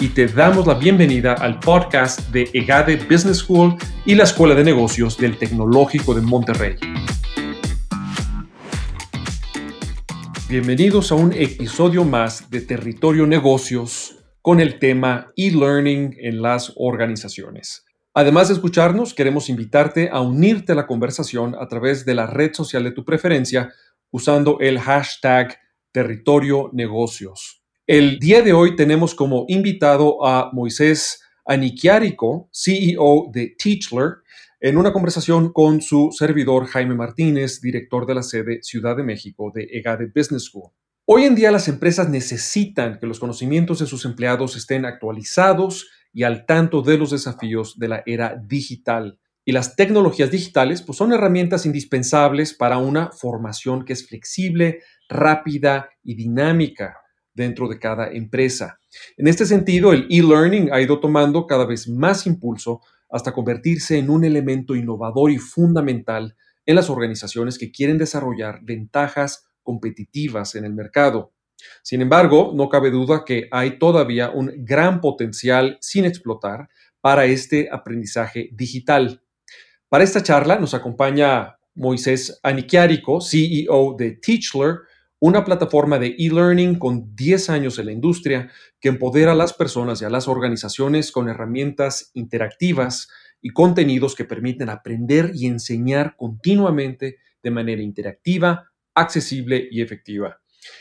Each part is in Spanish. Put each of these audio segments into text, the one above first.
y te damos la bienvenida al podcast de EGADE Business School y la Escuela de Negocios del Tecnológico de Monterrey. Bienvenidos a un episodio más de Territorio Negocios con el tema e-learning en las organizaciones. Además de escucharnos, queremos invitarte a unirte a la conversación a través de la red social de tu preferencia usando el hashtag Territorio Negocios. El día de hoy tenemos como invitado a Moisés Aniquiarico, CEO de Teachler, en una conversación con su servidor Jaime Martínez, director de la sede Ciudad de México de EGADE Business School. Hoy en día las empresas necesitan que los conocimientos de sus empleados estén actualizados y al tanto de los desafíos de la era digital. Y las tecnologías digitales pues, son herramientas indispensables para una formación que es flexible, rápida y dinámica dentro de cada empresa. En este sentido, el e-learning ha ido tomando cada vez más impulso hasta convertirse en un elemento innovador y fundamental en las organizaciones que quieren desarrollar ventajas competitivas en el mercado. Sin embargo, no cabe duda que hay todavía un gran potencial sin explotar para este aprendizaje digital. Para esta charla nos acompaña Moisés Aniquiarico, CEO de Teachler, una plataforma de e-learning con 10 años en la industria que empodera a las personas y a las organizaciones con herramientas interactivas y contenidos que permiten aprender y enseñar continuamente de manera interactiva, accesible y efectiva.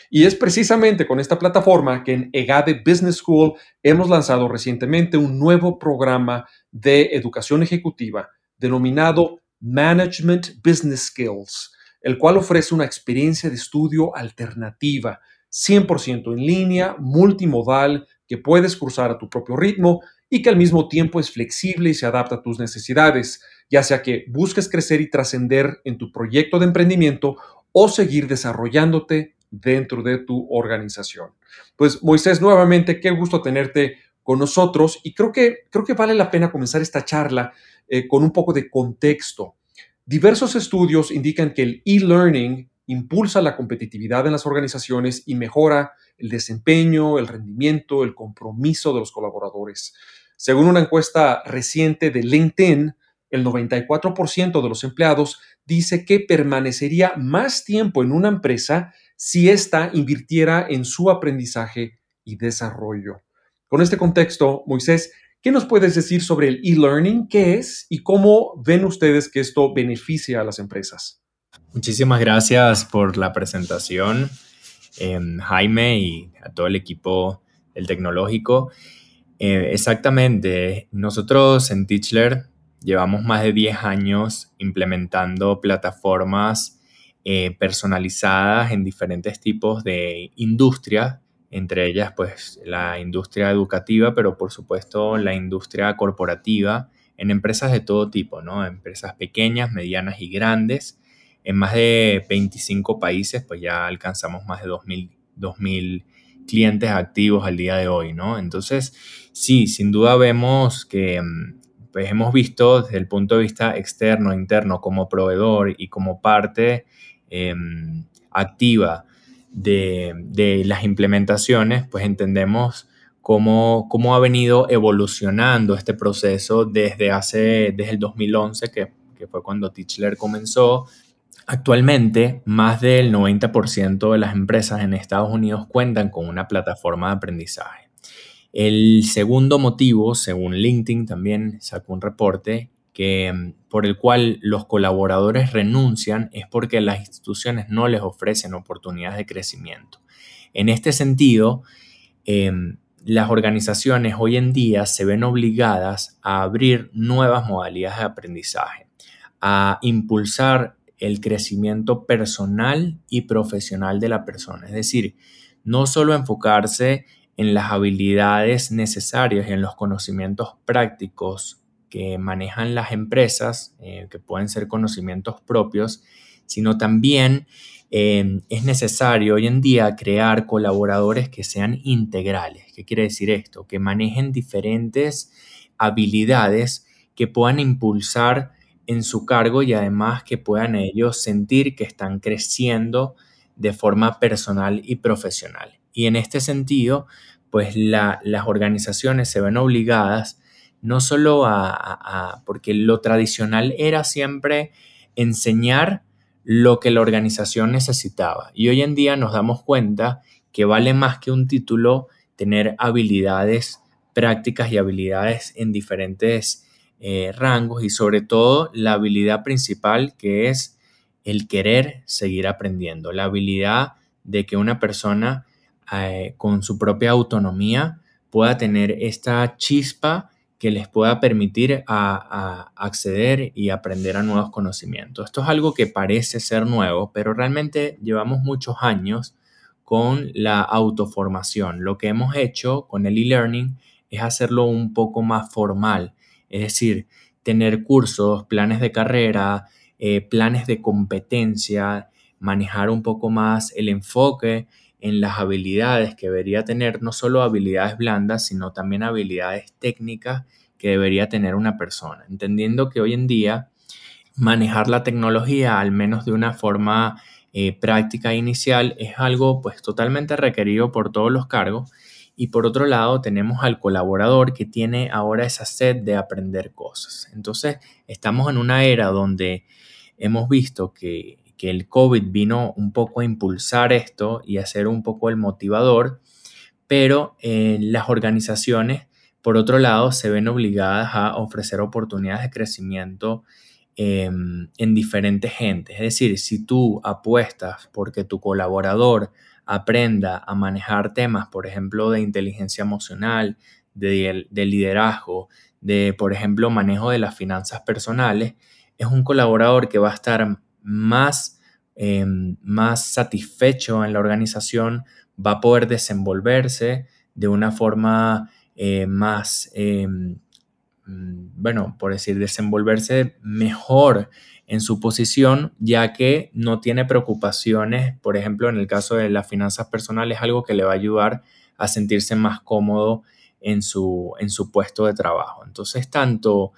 Y es precisamente con esta plataforma que en EGADE Business School hemos lanzado recientemente un nuevo programa de educación ejecutiva denominado Management Business Skills el cual ofrece una experiencia de estudio alternativa, 100% en línea, multimodal, que puedes cursar a tu propio ritmo y que al mismo tiempo es flexible y se adapta a tus necesidades, ya sea que busques crecer y trascender en tu proyecto de emprendimiento o seguir desarrollándote dentro de tu organización. Pues Moisés, nuevamente, qué gusto tenerte con nosotros y creo que, creo que vale la pena comenzar esta charla eh, con un poco de contexto. Diversos estudios indican que el e-learning impulsa la competitividad en las organizaciones y mejora el desempeño, el rendimiento, el compromiso de los colaboradores. Según una encuesta reciente de LinkedIn, el 94% de los empleados dice que permanecería más tiempo en una empresa si ésta invirtiera en su aprendizaje y desarrollo. Con este contexto, Moisés, ¿Qué nos puedes decir sobre el e-learning? ¿Qué es y cómo ven ustedes que esto beneficia a las empresas? Muchísimas gracias por la presentación, em, Jaime, y a todo el equipo del tecnológico. Eh, exactamente, nosotros en Teachler llevamos más de 10 años implementando plataformas eh, personalizadas en diferentes tipos de industria entre ellas pues la industria educativa, pero por supuesto la industria corporativa en empresas de todo tipo, ¿no? Empresas pequeñas, medianas y grandes. En más de 25 países pues ya alcanzamos más de 2.000, clientes activos al día de hoy, ¿no? Entonces, sí, sin duda vemos que mm, pues hemos visto desde el punto de vista externo, interno, como proveedor y como parte em, activa de, las implementaciones, pues entendemos cómo, cómo, ha venido evolucionando este proceso desde hace, desde el 2011, que, que fue cuando Teachler comenzó. Actualmente, más del 90% de las empresas en Estados Unidos cuentan con una plataforma de aprendizaje. El segundo motivo, según LinkedIn también sacó un reporte, que, mm, por el cual los colaboradores renuncian es porque las instituciones no les ofrecen oportunidades de crecimiento. En este sentido, em, las organizaciones hoy en día se ven obligadas a abrir nuevas modalidades de aprendizaje, a impulsar el crecimiento personal y profesional de la persona. Es decir, no solo enfocarse en las habilidades necesarias y en los conocimientos prácticos que manejan las empresas, eh, que pueden ser conocimientos propios, sino también eh, es necesario hoy en día crear colaboradores que sean integrales. ¿Qué quiere decir esto? Que manejen diferentes habilidades que puedan impulsar en su cargo y además que puedan ellos sentir que están creciendo de forma personal y profesional. Y en este sentido, pues las organizaciones se ven obligadas no solo a, porque lo tradicional era siempre enseñar lo que la organización necesitaba. Y hoy en día nos damos cuenta que vale más que un título tener habilidades prácticas y habilidades en diferentes eh, rangos y sobre todo la habilidad principal que es el querer seguir aprendiendo, la habilidad de que una persona eh, con su propia autonomía pueda tener esta chispa que les pueda permitir a, acceder y aprender a nuevos conocimientos. Esto es algo que parece ser nuevo, pero realmente llevamos muchos años con la autoformación. Lo que hemos hecho con el e-learning es hacerlo un poco más formal, es decir, tener cursos, planes de carrera, eh, planes de competencia, manejar un poco más el enfoque en las habilidades que debería tener, no solo habilidades blandas, sino también habilidades técnicas que debería tener una persona, entendiendo que hoy en día manejar la tecnología, al menos de una forma eh, práctica inicial, es algo pues totalmente requerido por todos los cargos. Y por otro lado, tenemos al colaborador que tiene ahora esa sed de aprender cosas. Entonces, estamos en una era donde hemos visto que que el COVID vino un poco a impulsar esto y a ser un poco el motivador, pero eh, las organizaciones, por otro lado, se ven obligadas a ofrecer oportunidades de crecimiento em, en diferentes gentes. Es decir, si tú apuestas porque tu colaborador aprenda a manejar temas, por ejemplo, de inteligencia emocional, de, de liderazgo, de, por ejemplo, manejo de las finanzas personales, es un colaborador que va a estar más, em, más satisfecho en la organización, va a poder desenvolverse de una forma eh, más, em, mm, bueno, por decir, desenvolverse mejor en su posición, ya que no tiene preocupaciones, por ejemplo, en el caso de las finanzas personales, algo que le va a ayudar a sentirse más cómodo en su, en su puesto de trabajo. Entonces, tanto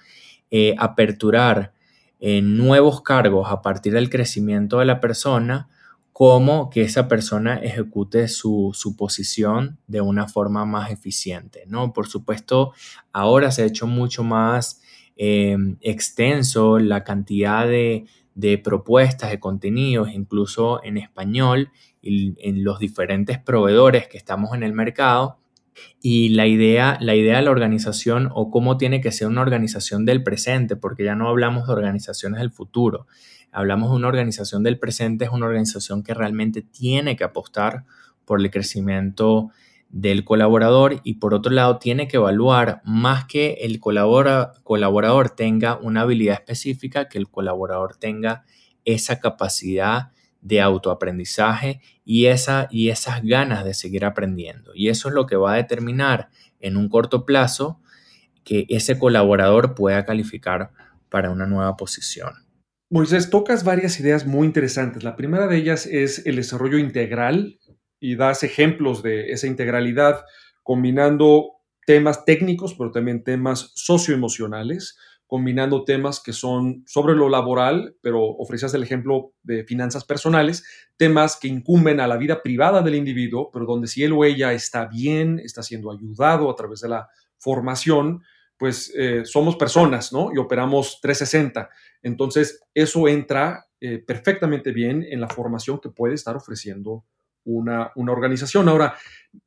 eh, aperturar en nuevos cargos a partir del crecimiento de la persona, como que esa persona ejecute su, posición de una forma más eficiente, ¿no? Por supuesto, ahora se ha hecho mucho más em, extenso la cantidad de, de, propuestas, de contenidos, incluso en español, y en los diferentes proveedores que estamos en el mercado, y la idea, la idea de la organización o cómo tiene que ser una organización del presente, porque ya no hablamos de organizaciones del futuro, hablamos de una organización del presente, es una organización que realmente tiene que apostar por el crecimiento del colaborador y por otro lado tiene que evaluar más que el colaborador tenga una habilidad específica, que el colaborador tenga esa capacidad de autoaprendizaje y, esa, y esas ganas de seguir aprendiendo. Y eso es lo que va a determinar en un corto plazo que ese colaborador pueda calificar para una nueva posición. Moisés, tocas varias ideas muy interesantes. La primera de ellas es el desarrollo integral y das ejemplos de esa integralidad combinando temas técnicos, pero también temas socioemocionales combinando temas que son sobre lo laboral, pero ofrecías el ejemplo de finanzas personales, temas que incumben a la vida privada del individuo, pero donde si él o ella está bien, está siendo ayudado a través de la formación, pues eh, somos personas, ¿no? Y operamos 360. Entonces, eso entra eh, perfectamente bien en la formación que puede estar ofreciendo una, una organización. Ahora,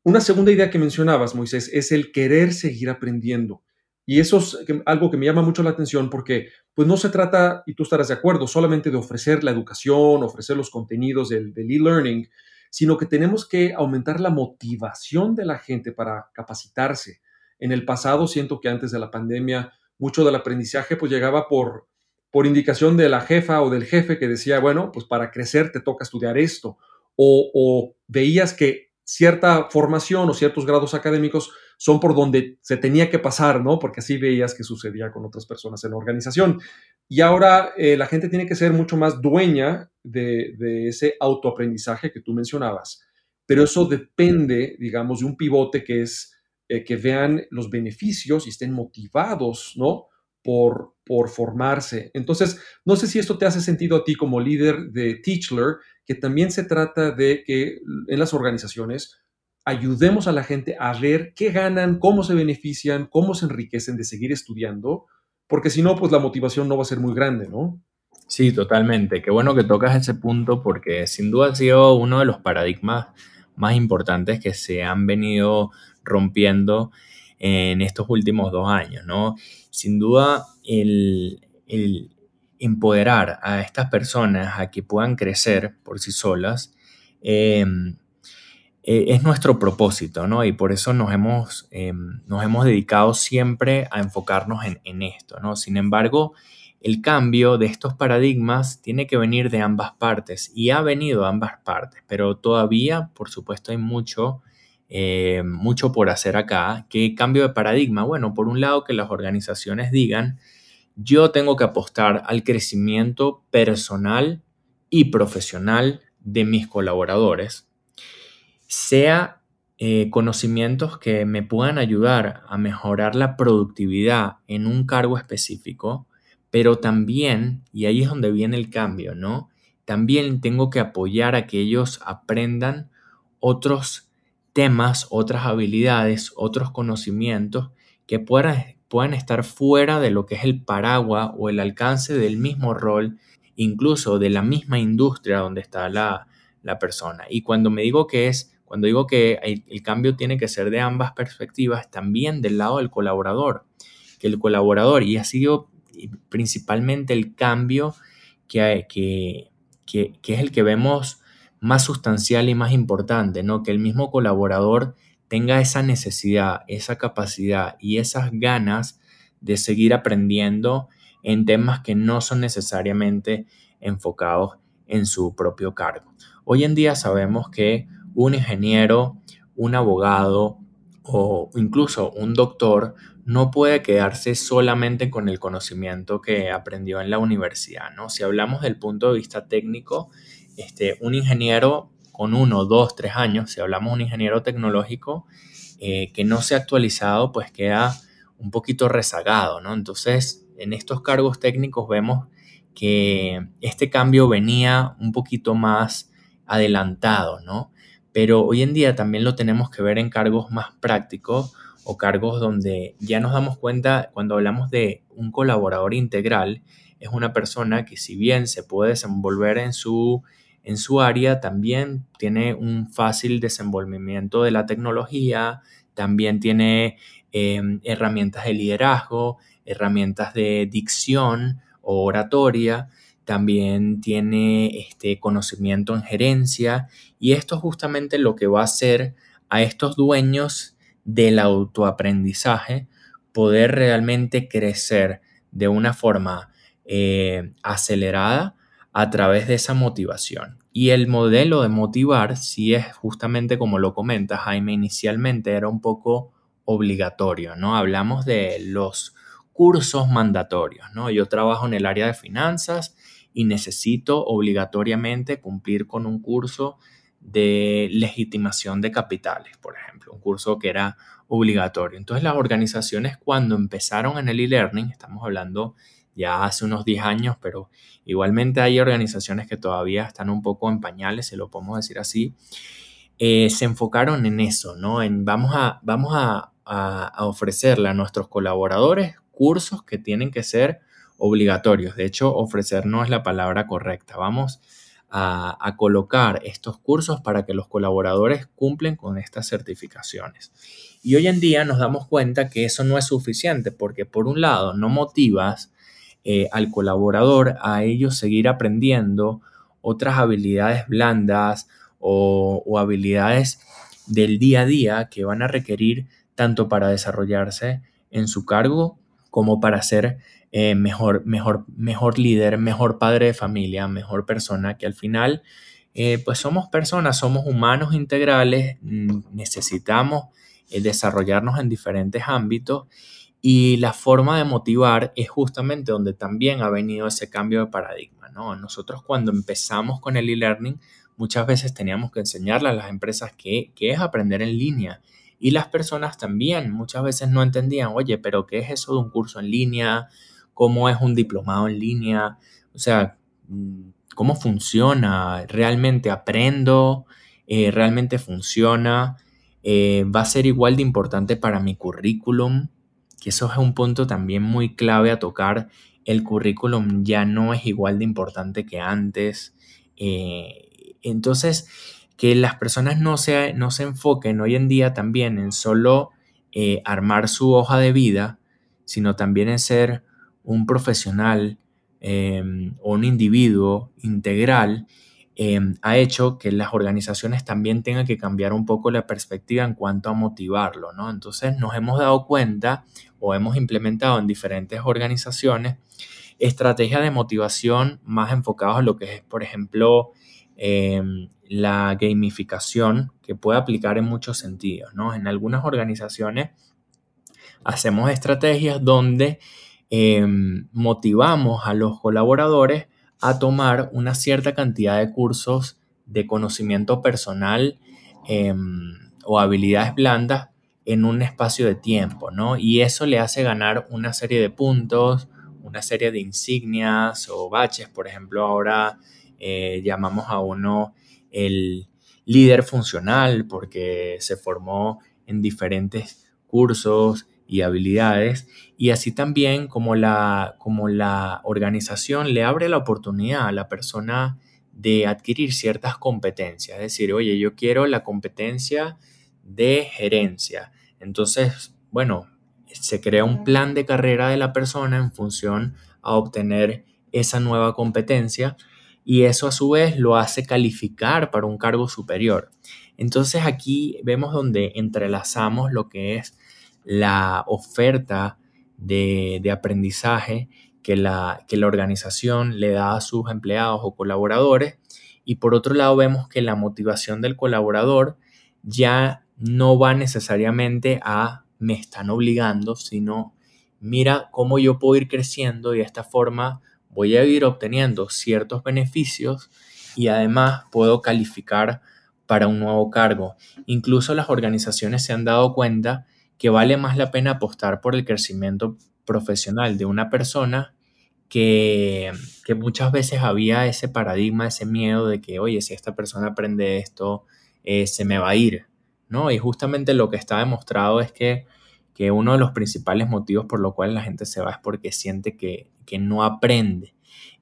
una segunda idea que mencionabas, Moisés, es el querer seguir aprendiendo. Y eso es algo que me llama mucho la atención porque pues no se trata, y tú estarás de acuerdo, solamente de ofrecer la educación, ofrecer los contenidos del, e-learning, sino que tenemos que aumentar la motivación de la gente para capacitarse. En el pasado siento que antes de la pandemia mucho del aprendizaje pues llegaba por, por indicación de la jefa o del jefe que decía, bueno, pues para crecer te toca estudiar esto. O, o veías que cierta formación o ciertos grados académicos son por donde se tenía que pasar, ¿no? Porque así veías que sucedía con otras personas en la organización. Y ahora eh, la gente tiene que ser mucho más dueña de, ese autoaprendizaje que tú mencionabas. Pero eso depende, digamos, de un pivote que es eh, que vean los beneficios y estén motivados, ¿no? Por, por formarse. Entonces, no sé si esto te hace sentido a ti como líder de Teachler, que también se trata de que en las organizaciones ayudemos a la gente a ver qué ganan, cómo se benefician, cómo se enriquecen de seguir estudiando, porque si no, pues la motivación no va a ser muy grande, ¿no? Sí, totalmente. Qué bueno que tocas ese punto porque sin duda ha sido uno de los paradigmas más importantes que se han venido rompiendo en estos últimos dos años, ¿no? Sin duda, el, empoderar a estas personas a que puedan crecer por sí solas em, e, es nuestro propósito, ¿no? Y por eso nos hemos, em, nos hemos dedicado siempre a enfocarnos en, esto, ¿no? Sin embargo, el cambio de estos paradigmas tiene que venir de ambas partes y ha venido de ambas partes, pero todavía, por supuesto, hay mucho, eh, mucho por hacer acá. ¿Qué cambio de paradigma? Bueno, por un lado, que las organizaciones digan, yo tengo que apostar al crecimiento personal y profesional de mis colaboradores, sea eh, conocimientos que me puedan ayudar a mejorar la productividad en un cargo específico, pero también, y ahí es donde viene el cambio, ¿no? También tengo que apoyar a que ellos aprendan otros temas, otras habilidades, otros conocimientos que puedan, puedan estar fuera de lo que es el paraguas o el alcance del mismo rol, incluso de la misma industria donde está la, persona. Y cuando me digo que es, cuando digo que el, cambio tiene que ser de ambas perspectivas, también del lado del colaborador, que el colaborador, y ha sido principalmente el cambio que, que, que, es el que vemos más sustancial y más importante, ¿no? Que el mismo colaborador tenga esa necesidad, esa capacidad y esas ganas de seguir aprendiendo en temas que no son necesariamente enfocados en su propio cargo. Hoy en día sabemos que un ingeniero, un abogado o incluso un doctor no puede quedarse solamente con el conocimiento que aprendió en la universidad, ¿no? Si hablamos del punto de vista técnico, este, un ingeniero con uno, dos, tres años, si hablamos de un ingeniero tecnológico eh, que no se ha actualizado, pues queda un poquito rezagado, ¿no? Entonces, en estos cargos técnicos vemos que este cambio venía un poquito más adelantado, ¿no? Pero hoy en día también lo tenemos que ver en cargos más prácticos o cargos donde ya nos damos cuenta cuando hablamos de un colaborador integral, es una persona que si bien se puede desenvolver en su, en su área, también tiene un fácil desenvolvimiento de la tecnología, también tiene em, herramientas de liderazgo, herramientas de dicción o oratoria, también tiene este conocimiento en gerencia y esto es justamente lo que va a hacer a estos dueños del autoaprendizaje, poder realmente crecer de una forma eh, acelerada a través de esa motivación. Y el modelo de motivar, si es justamente como lo comenta Jaime inicialmente, era un poco obligatorio, ¿no? Hablamos de los cursos mandatorios, ¿no? Yo trabajo en el área de finanzas y necesito obligatoriamente cumplir con un curso de legitimación de capitales, por ejemplo, un curso que era obligatorio. Entonces las organizaciones cuando empezaron en el e-learning, estamos hablando ya hace unos 10 años, pero igualmente hay organizaciones que todavía están un poco en pañales, se lo podemos decir así, eh, se enfocaron en eso, ¿no? En vamos a, vamos a, a ofrecerle a nuestros colaboradores cursos que tienen que ser obligatorios. De hecho, ofrecer no es la palabra correcta. Vamos a, colocar estos cursos para que los colaboradores cumplen con estas certificaciones. Y hoy en día nos damos cuenta que eso no es suficiente porque por un lado no motivas eh, al colaborador a ellos seguir aprendiendo otras habilidades blandas o, habilidades del día a día que van a requerir tanto para desarrollarse en su cargo como para ser eh, mejor, mejor, mejor líder, mejor padre de familia, mejor persona, que al final eh, pues somos personas, somos humanos integrales, mm, necesitamos desarrollarnos en diferentes ámbitos y la forma de motivar es justamente donde también ha venido ese cambio de paradigma. ¿no? Nosotros cuando empezamos con el e-learning, muchas veces teníamos que enseñarle a las empresas qué, es aprender en línea. Y las personas también muchas veces no entendían, oye, pero ¿qué es eso de un curso en línea? ¿Cómo es un diplomado en línea? O sea, mm, ¿cómo funciona? ¿Realmente aprendo? Eh, ¿Realmente funciona? Eh, ¿Va a ser igual de importante para mi currículum? Que eso es un punto también muy clave a tocar. El currículum ya no es igual de importante que antes. Eh, entonces, que las personas no se, no se enfoquen hoy en día también en solo eh, armar su hoja de vida, sino también en ser un profesional em, o un individuo integral, em, ha hecho que las organizaciones también tengan que cambiar un poco la perspectiva en cuanto a motivarlo, ¿no? Entonces nos hemos dado cuenta o hemos implementado en diferentes organizaciones estrategias de motivación más enfocadas a lo que es, por ejemplo, Em, la gamificación que puede aplicar en muchos sentidos. ¿no? En algunas organizaciones hacemos estrategias donde em, motivamos a los colaboradores a tomar una cierta cantidad de cursos de conocimiento personal em, o habilidades blandas en un espacio de tiempo, ¿no? Y eso le hace ganar una serie de puntos, una serie de insignias o baches. Por ejemplo, ahora eh, llamamos a uno el líder funcional porque se formó en diferentes cursos y habilidades y así también como la, como la organización le abre la oportunidad a la persona de adquirir ciertas competencias, es decir, oye, yo quiero la competencia de gerencia. Entonces, bueno, se crea un plan de carrera de la persona en función a obtener esa nueva competencia y eso a su vez lo hace calificar para un cargo superior. Entonces aquí vemos donde entrelazamos lo que es la oferta de, aprendizaje que la, que la organización le da a sus empleados o colaboradores y por otro lado vemos que la motivación del colaborador ya no va necesariamente a me están obligando, sino mira cómo yo puedo ir creciendo y de esta forma voy a ir obteniendo ciertos beneficios y además puedo calificar para un nuevo cargo. Incluso las organizaciones se han dado cuenta que vale más la pena apostar por el crecimiento profesional de una persona que, muchas veces había ese paradigma, ese miedo de que, oye, si esta persona aprende esto, eh, se me va a ir, ¿no? Y justamente lo que está demostrado es que que uno de los principales motivos por lo cual la gente se va es porque siente que, no aprende.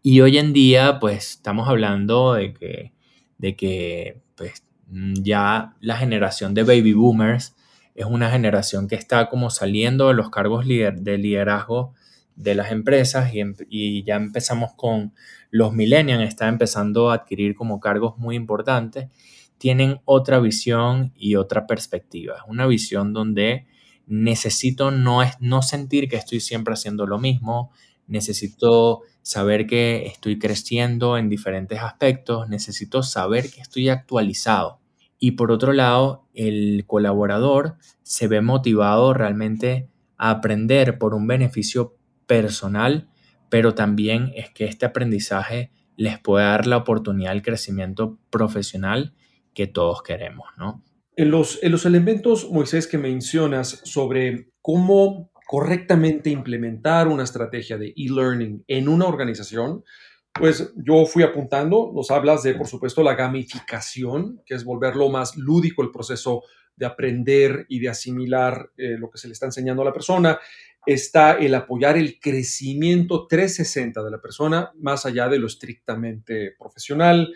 Y hoy en día, pues estamos hablando de que, de que pues, ya la generación de baby boomers es una generación que está como saliendo de los cargos de liderazgo de las empresas y, em, y, ya empezamos con los millennials, está empezando a adquirir como cargos muy importantes, tienen otra visión y otra perspectiva. Una visión donde necesito no, es, no sentir que estoy siempre haciendo lo mismo, necesito saber que estoy creciendo en diferentes aspectos, necesito saber que estoy actualizado. Y por otro lado, el colaborador se ve motivado realmente a aprender por un beneficio personal, pero también es que este aprendizaje les puede dar la oportunidad al crecimiento profesional que todos queremos, ¿no? En los, en los elementos, Moisés, que mencionas sobre cómo correctamente implementar una estrategia de e-learning en una organización, pues yo fui apuntando, nos hablas de, por supuesto, la gamificación, que es volverlo más lúdico el proceso de aprender y de asimilar eh, lo que se le está enseñando a la persona. Está el apoyar el crecimiento 360 de la persona, más allá de lo estrictamente profesional.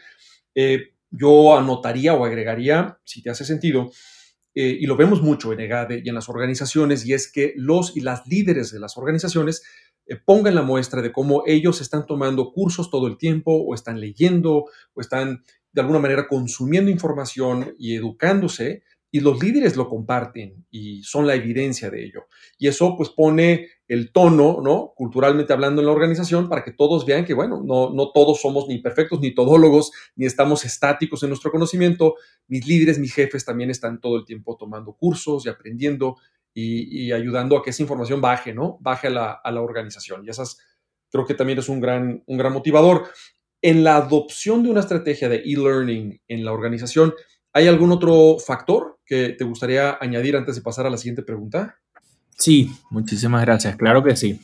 Eh, yo anotaría o agregaría, si te hace sentido, eh, y lo vemos mucho en EGADE y en las organizaciones, y es que los y las líderes de las organizaciones pongan la muestra de cómo ellos están tomando cursos todo el tiempo, o están leyendo, o están de alguna manera consumiendo información y educándose, y los líderes lo comparten y son la evidencia de ello. Y eso pues pone el tono, ¿no? Culturalmente hablando en la organización para que todos vean que, bueno, no, no todos somos ni perfectos, ni todólogos, ni estamos estáticos en nuestro conocimiento. Mis líderes, mis jefes también están todo el tiempo tomando cursos y aprendiendo y, ayudando a que esa información baje, ¿no? Baje a la, a la organización. Y esas creo que también es un gran, un gran motivador. En la adopción de una estrategia de e-learning en la organización, ¿hay algún otro factor que te gustaría añadir antes de pasar a la siguiente pregunta? Sí, muchísimas gracias. Claro que sí.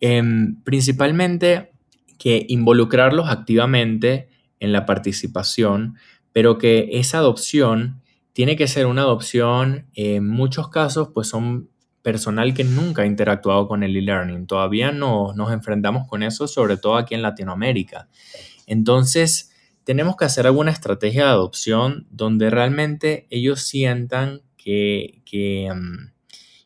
Em, principalmente que involucrarlos activamente en la participación, pero que esa adopción tiene que ser una adopción, en muchos casos, pues son personal que nunca ha interactuado con el e-learning. Todavía no nos enfrentamos con eso, sobre todo aquí en Latinoamérica. Entonces, tenemos que hacer alguna estrategia de adopción donde realmente ellos sientan que, que, mm,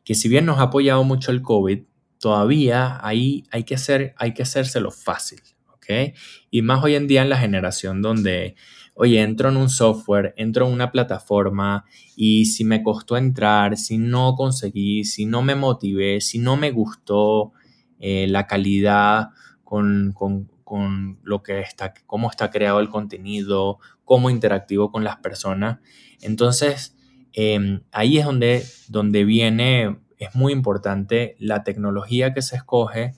que si bien nos ha apoyado mucho el COVID, todavía ahí hay que, hacer, hay que hacérselo fácil. Y más hoy en día en la generación donde, oye, entro en un software, entro en una plataforma y si me costó entrar, si no conseguí, si no me motivé, si no me gustó eh, la calidad con, con, con lo que está, cómo está creado el contenido, cómo interactivo con las personas. Entonces, em, ahí es donde, donde viene, es muy importante la tecnología que se escoge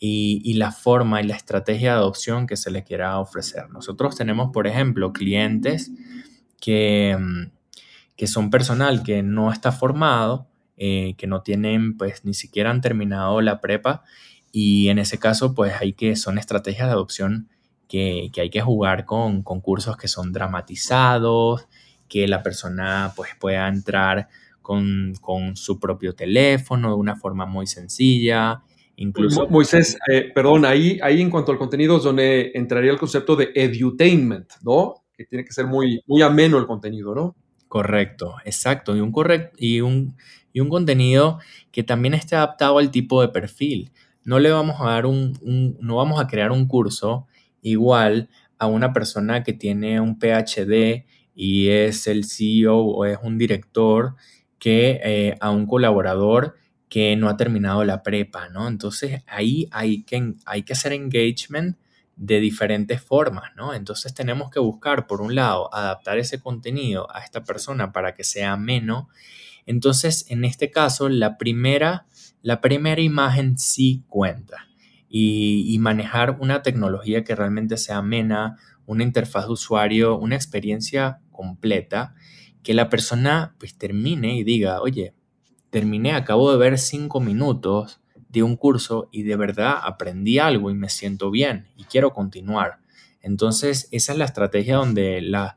y, la forma y la estrategia de adopción que se le quiera ofrecer. Nosotros tenemos, por ejemplo, clientes que, em, que son personal que no está formado, eh, que no tienen, pues ni siquiera han terminado la prepa y en ese caso, pues hay que, son estrategias de adopción que, hay que jugar con concursos que son dramatizados, que la persona pues pueda entrar con, su propio teléfono de una forma muy sencilla. Incluso... Moisés, eh, perdón, ahí, ahí en cuanto al contenido es donde entraría el concepto de edutainment, ¿no? Que tiene que ser muy, muy ameno el contenido, ¿no? Correcto, exacto. Y un, correct, y, un, y un contenido que también esté adaptado al tipo de perfil no le vamos a dar un, no vamos a crear un curso igual a una persona que tiene un PhD y es el CEO o es un director que eh, a un colaborador que no ha terminado la prepa, ¿no? Entonces ahí hay que, hay que hacer engagement de diferentes formas, ¿no? Entonces tenemos que buscar, por un lado, adaptar ese contenido a esta persona para que sea menos. Entonces, en este caso, la primera la primera imagen sí cuenta y, manejar una tecnología que realmente sea amena, una interfaz de usuario, una experiencia completa, que la persona pues termine y diga, oye, terminé, acabo de ver cinco minutos de un curso y de verdad aprendí algo y me siento bien y quiero continuar. Entonces, esa es la estrategia donde la...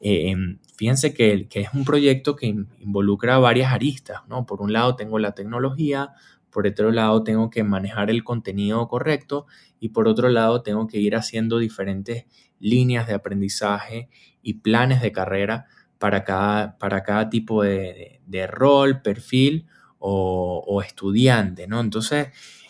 Eh, em, fíjense que, que, es un proyecto que involucra varias aristas, ¿no? Por un lado tengo la tecnología, por otro lado tengo que manejar el contenido correcto y por otro lado tengo que ir haciendo diferentes líneas de aprendizaje y planes de carrera para cada, para cada tipo de, rol, perfil o, estudiante, ¿no? Entonces,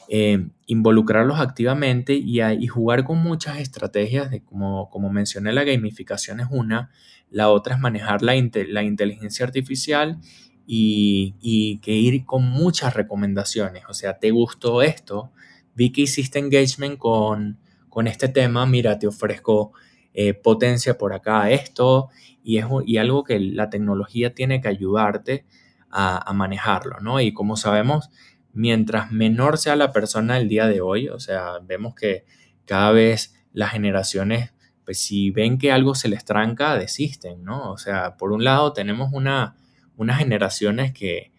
eh, involucrarlos activamente y, y, jugar con muchas estrategias, de, como, como mencioné, la gamificación es una, la otra es manejar la, la inteligencia artificial y, que ir con muchas recomendaciones. O sea, ¿te gustó esto? Vi que hiciste engagement con, con este tema, mira, te ofrezco eh, potencia por acá esto y, es, y algo que la tecnología tiene que ayudarte a, a, manejarlo, ¿no? Y como sabemos, mientras menor sea la persona el día de hoy, o sea, vemos que cada vez las generaciones, pues si ven que algo se les tranca, desisten, ¿no? O sea, por un lado tenemos una unas generaciones que,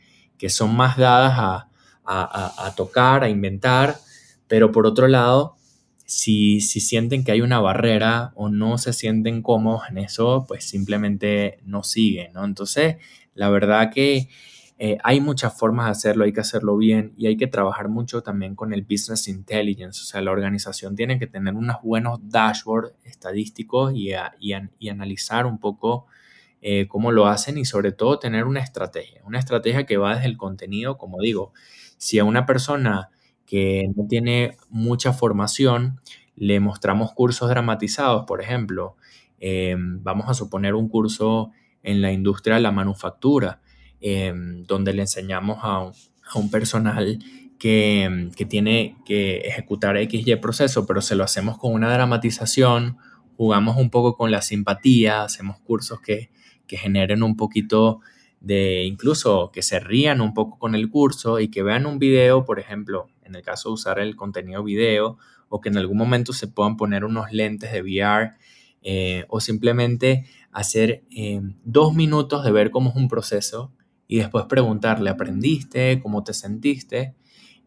son más dadas a, tocar, a inventar, pero por otro lado, si, si, sienten que hay una barrera o no se sienten cómodos en eso, pues simplemente no siguen, ¿no? Entonces, la verdad que eh, hay muchas formas de hacerlo, hay que hacerlo bien y hay que trabajar mucho también con el business intelligence, o sea, la organización tiene que tener unos buenos dashboards estadísticos y, y analizar un poco eh, cómo lo hacen y sobre todo tener una estrategia, una estrategia que va desde el contenido, como digo, si a una persona que no tiene mucha formación le mostramos cursos dramatizados, por ejemplo, eh, vamos a suponer un curso en la industria de la manufactura, em, donde le enseñamos a un, personal que, que, tiene que ejecutar XY proceso, pero se lo hacemos con una dramatización, jugamos un poco con la simpatía, hacemos cursos que, que generen un poquito de incluso que se rían un poco con el curso y que vean un video, por ejemplo, en el caso de usar el contenido video, o que en algún momento se puedan poner unos lentes de VR, eh, o simplemente hacer eh, dos minutos de ver cómo es un proceso y después preguntarle, ¿aprendiste? ¿Cómo te sentiste?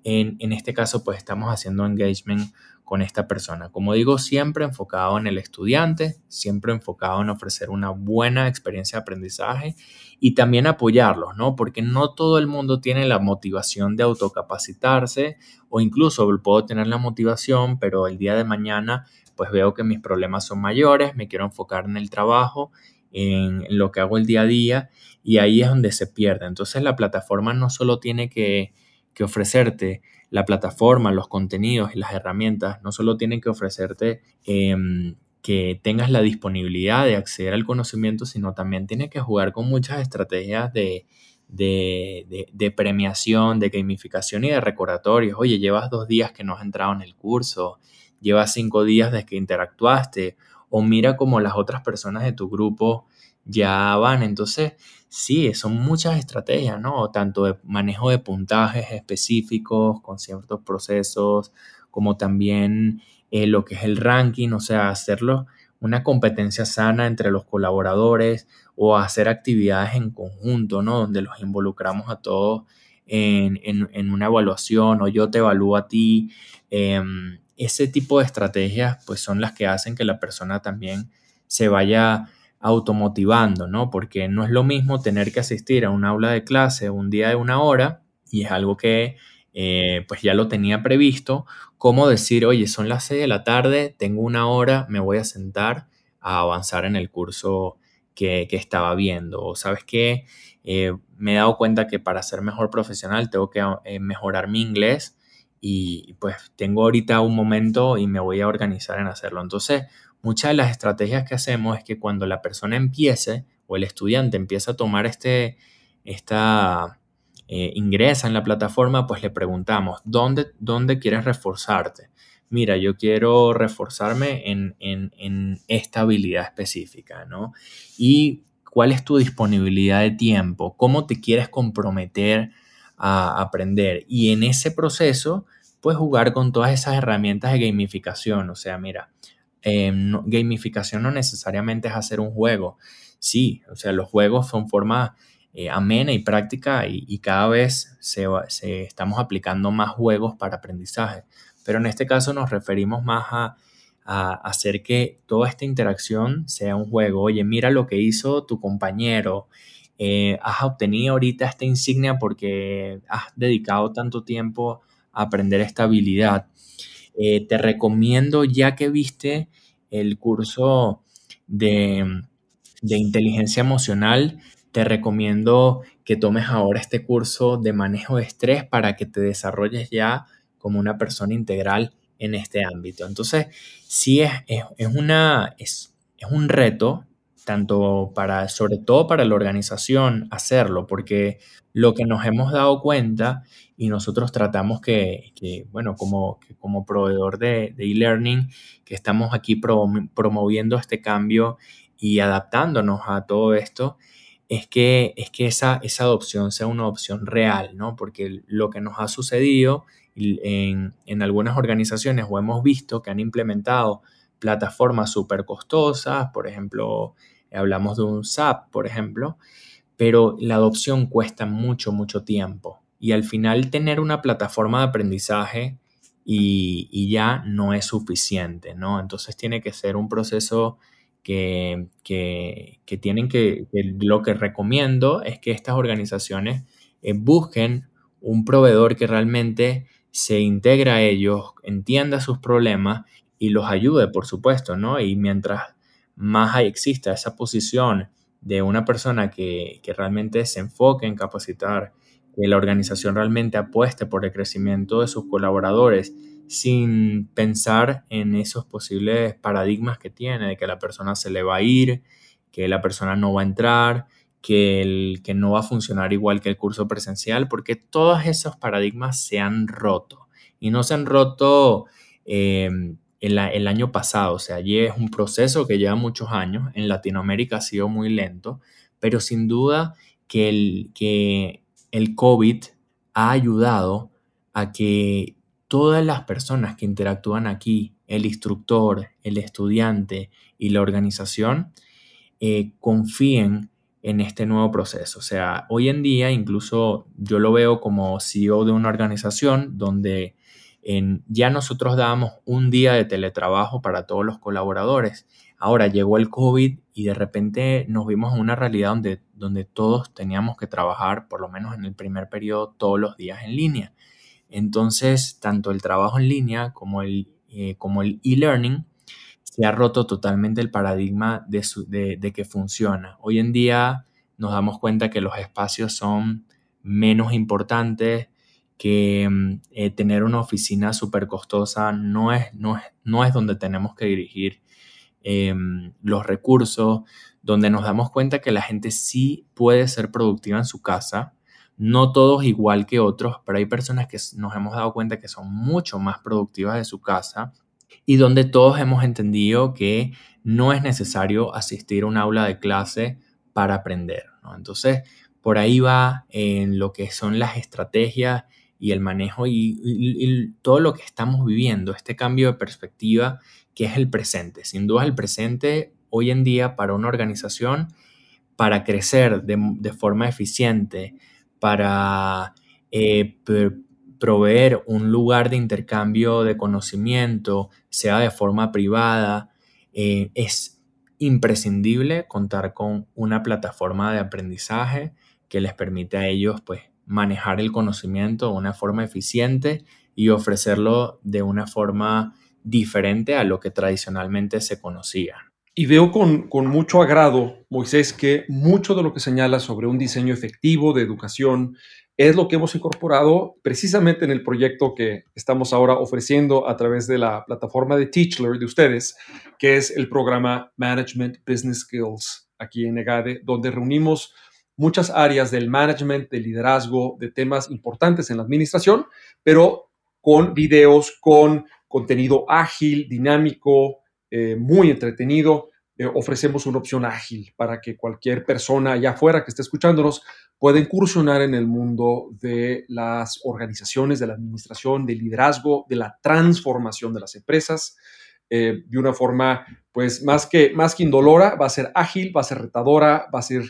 En, en este caso, pues estamos haciendo engagement con esta persona. Como digo, siempre enfocado en el estudiante, siempre enfocado en ofrecer una buena experiencia de aprendizaje y también apoyarlos, ¿no? Porque no todo el mundo tiene la motivación de autocapacitarse o incluso puedo tener la motivación, pero el día de mañana pues veo que mis problemas son mayores, me quiero enfocar en el trabajo, en, lo que hago el día a día y ahí es donde se pierde. Entonces la plataforma no solo tiene que, que ofrecerte la plataforma, los contenidos y las herramientas no solo tienen que ofrecerte em, que tengas la disponibilidad de acceder al conocimiento, sino también tiene que jugar con muchas estrategias de, de, premiación, de gamificación y de recordatorios. Oye, llevas dos días que no has entrado en el curso, llevas cinco días desde que interactuaste, o mira cómo las otras personas de tu grupo ya van. Entonces, sí, son muchas estrategias, ¿no? Tanto de manejo de puntajes específicos con ciertos procesos, como también eh, lo que es el ranking, o sea, hacerlo una competencia sana entre los colaboradores o hacer actividades en conjunto, ¿no? Donde los involucramos a todos en, una evaluación o yo te evalúo a ti. Em, ese tipo de estrategias pues son las que hacen que la persona también se vaya automotivando, ¿no? Porque no es lo mismo tener que asistir a un aula de clase un día de una hora y es algo que eh, pues ya lo tenía previsto, como decir, oye, son las 6 de la tarde, tengo una hora, me voy a sentar a avanzar en el curso que, estaba viendo. O sabes qué, eh, me he dado cuenta que para ser mejor profesional tengo que eh, mejorar mi inglés y pues tengo ahorita un momento y me voy a organizar en hacerlo. Entonces, muchas de las estrategias que hacemos es que cuando la persona empiece o el estudiante empieza a tomar este, esta, eh, ingresa en la plataforma, pues le preguntamos, ¿dónde, dónde quieres reforzarte? Mira, yo quiero reforzarme en, en, esta habilidad específica, ¿no? Y cuál es tu disponibilidad de tiempo, cómo te quieres comprometer a aprender. Y en ese proceso, pues jugar con todas esas herramientas de gamificación. O sea, mira, Em, gamificación no necesariamente es hacer un juego. Sí, o sea, los juegos son forma eh, amena y práctica y, cada vez se, estamos aplicando más juegos para aprendizaje. Pero en este caso nos referimos más a, hacer que toda esta interacción sea un juego. Oye, mira lo que hizo tu compañero. Eh, has obtenido ahorita esta insignia porque has dedicado tanto tiempo a aprender esta habilidad. Eh, te recomiendo, ya que viste el curso de, inteligencia emocional, te recomiendo que tomes ahora este curso de manejo de estrés para que te desarrolles ya como una persona integral en este ámbito. Entonces, sí es, es, una, es, es un reto tanto para, sobre todo para la organización, hacerlo, porque lo que nos hemos dado cuenta y nosotros tratamos que, bueno, como, como proveedor de e-learning, que estamos aquí promoviendo este cambio y adaptándonos a todo esto, es que, es que esa, esa adopción sea una opción real, ¿no? Porque lo que nos ha sucedido en, en algunas organizaciones o hemos visto que han implementado plataformas súper costosas, por ejemplo, hablamos de un SAP, por ejemplo, pero la adopción cuesta mucho, mucho tiempo. Y al final tener una plataforma de aprendizaje y, ya no es suficiente, ¿no? Entonces tiene que ser un proceso que, tienen que, lo que recomiendo es que estas organizaciones eh, busquen un proveedor que realmente se integre a ellos, entienda sus problemas y los ayude, por supuesto, ¿no? Y mientras más exista esa posición de una persona que, realmente se enfoque en capacitar, que la organización realmente apueste por el crecimiento de sus colaboradores sin pensar en esos posibles paradigmas que tiene, de que la persona se le va a ir que la persona no va a entrar, que, el, que no va a funcionar igual que el curso presencial, porque todos esos paradigmas se han roto. Y no se han roto em, el, el, año pasado, o sea, allí es un proceso que lleva muchos años, en Latinoamérica ha sido muy lento, pero sin duda que el, que el COVID ha ayudado a que todas las personas que interactúan aquí, el instructor, el estudiante y la organización, eh, confíen en este nuevo proceso. O sea, hoy en día incluso yo lo veo como CEO de una organización donde ya nosotros dábamos un día de teletrabajo para todos los colaboradores. Ahora llegó el COVID y de repente nos vimos en una realidad donde, donde todos teníamos que trabajar, por lo menos en el primer periodo, todos los días en línea. Entonces, tanto el trabajo en línea como el eh, como el e-learning se ha roto totalmente el paradigma de, de, que funciona. Hoy en día nos damos cuenta que los espacios son menos importantes, que mm, eh, tener una oficina súper costosa no es, no, es, no es donde tenemos que dirigir em, los recursos, donde nos damos cuenta que la gente sí puede ser productiva en su casa, no todos igual que otros, pero hay personas que nos hemos dado cuenta que son mucho más productivas de su casa y donde todos hemos entendido que no es necesario asistir a un aula de clase para aprender. Entonces, por ahí va en lo que son las estrategias y el manejo y, todo lo que estamos viviendo, este cambio de perspectiva que es el presente. Sin duda el presente hoy en día para una organización, para crecer de, forma eficiente, para eh, proveer un lugar de intercambio de conocimiento, sea de forma privada, eh, es imprescindible contar con una plataforma de aprendizaje que les permite a ellos pues, manejar el conocimiento de una forma eficiente y ofrecerlo de una forma diferente a lo que tradicionalmente se conocía. Y veo con, mucho agrado, Moisés, que mucho de lo que señala sobre un diseño efectivo de educación es lo que hemos incorporado precisamente en el proyecto que estamos ahora ofreciendo a través de la plataforma de Teachler de ustedes, que es el programa Management Business Skills aquí en EGADE, donde reunimos muchas áreas del management, del liderazgo, de temas importantes en la administración, pero con videos, con contenido ágil, dinámico, eh, muy entretenido eh, ofrecemos una opción ágil para que cualquier persona allá afuera que esté escuchándonos pueda incursionar en el mundo de las organizaciones, de la administración, del liderazgo, de la transformación de las empresas. Eh, de una forma, pues, más que, más que indolora, va a ser ágil, va a ser retadora, va a ser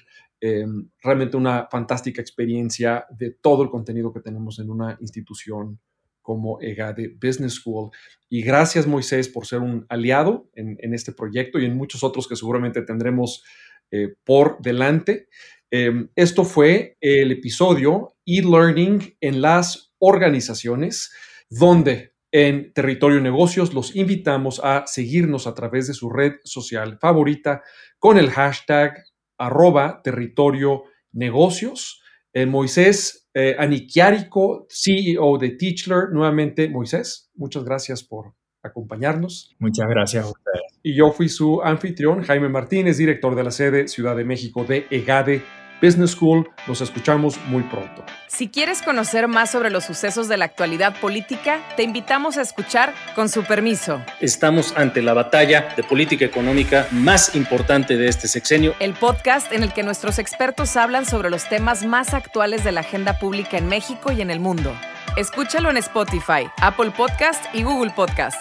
realmente una fantástica experiencia de todo el contenido que tenemos en una institución como EGADE Business School. Y gracias Moisés por ser un aliado en, este proyecto y en muchos otros que seguramente tendremos eh, por delante. Em, esto fue el episodio e-learning en las organizaciones, donde en Territorio Negocios los invitamos a seguirnos a través de su red social favorita con el hashtag arroba territorio negocios. Eh, Moisés, eh, Aniquiarico, CEO de Teachler. Nuevamente, Moisés, muchas gracias por acompañarnos. Muchas gracias a ustedes. Y yo fui su anfitrión, Jaime Martínez, director de la sede Ciudad de México de EGADE Business School. Nos escuchamos muy pronto. Si quieres conocer más sobre los sucesos de la actualidad política, te invitamos a escuchar Con su permiso. Estamos ante la batalla de política económica más importante de este sexenio. El podcast en el que nuestros expertos hablan sobre los temas más actuales de la agenda pública en México y en el mundo. Escúchalo en Spotify, Apple Podcast y Google Podcast.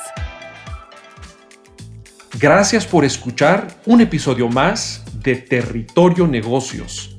Gracias por escuchar un episodio más de Territorio Negocios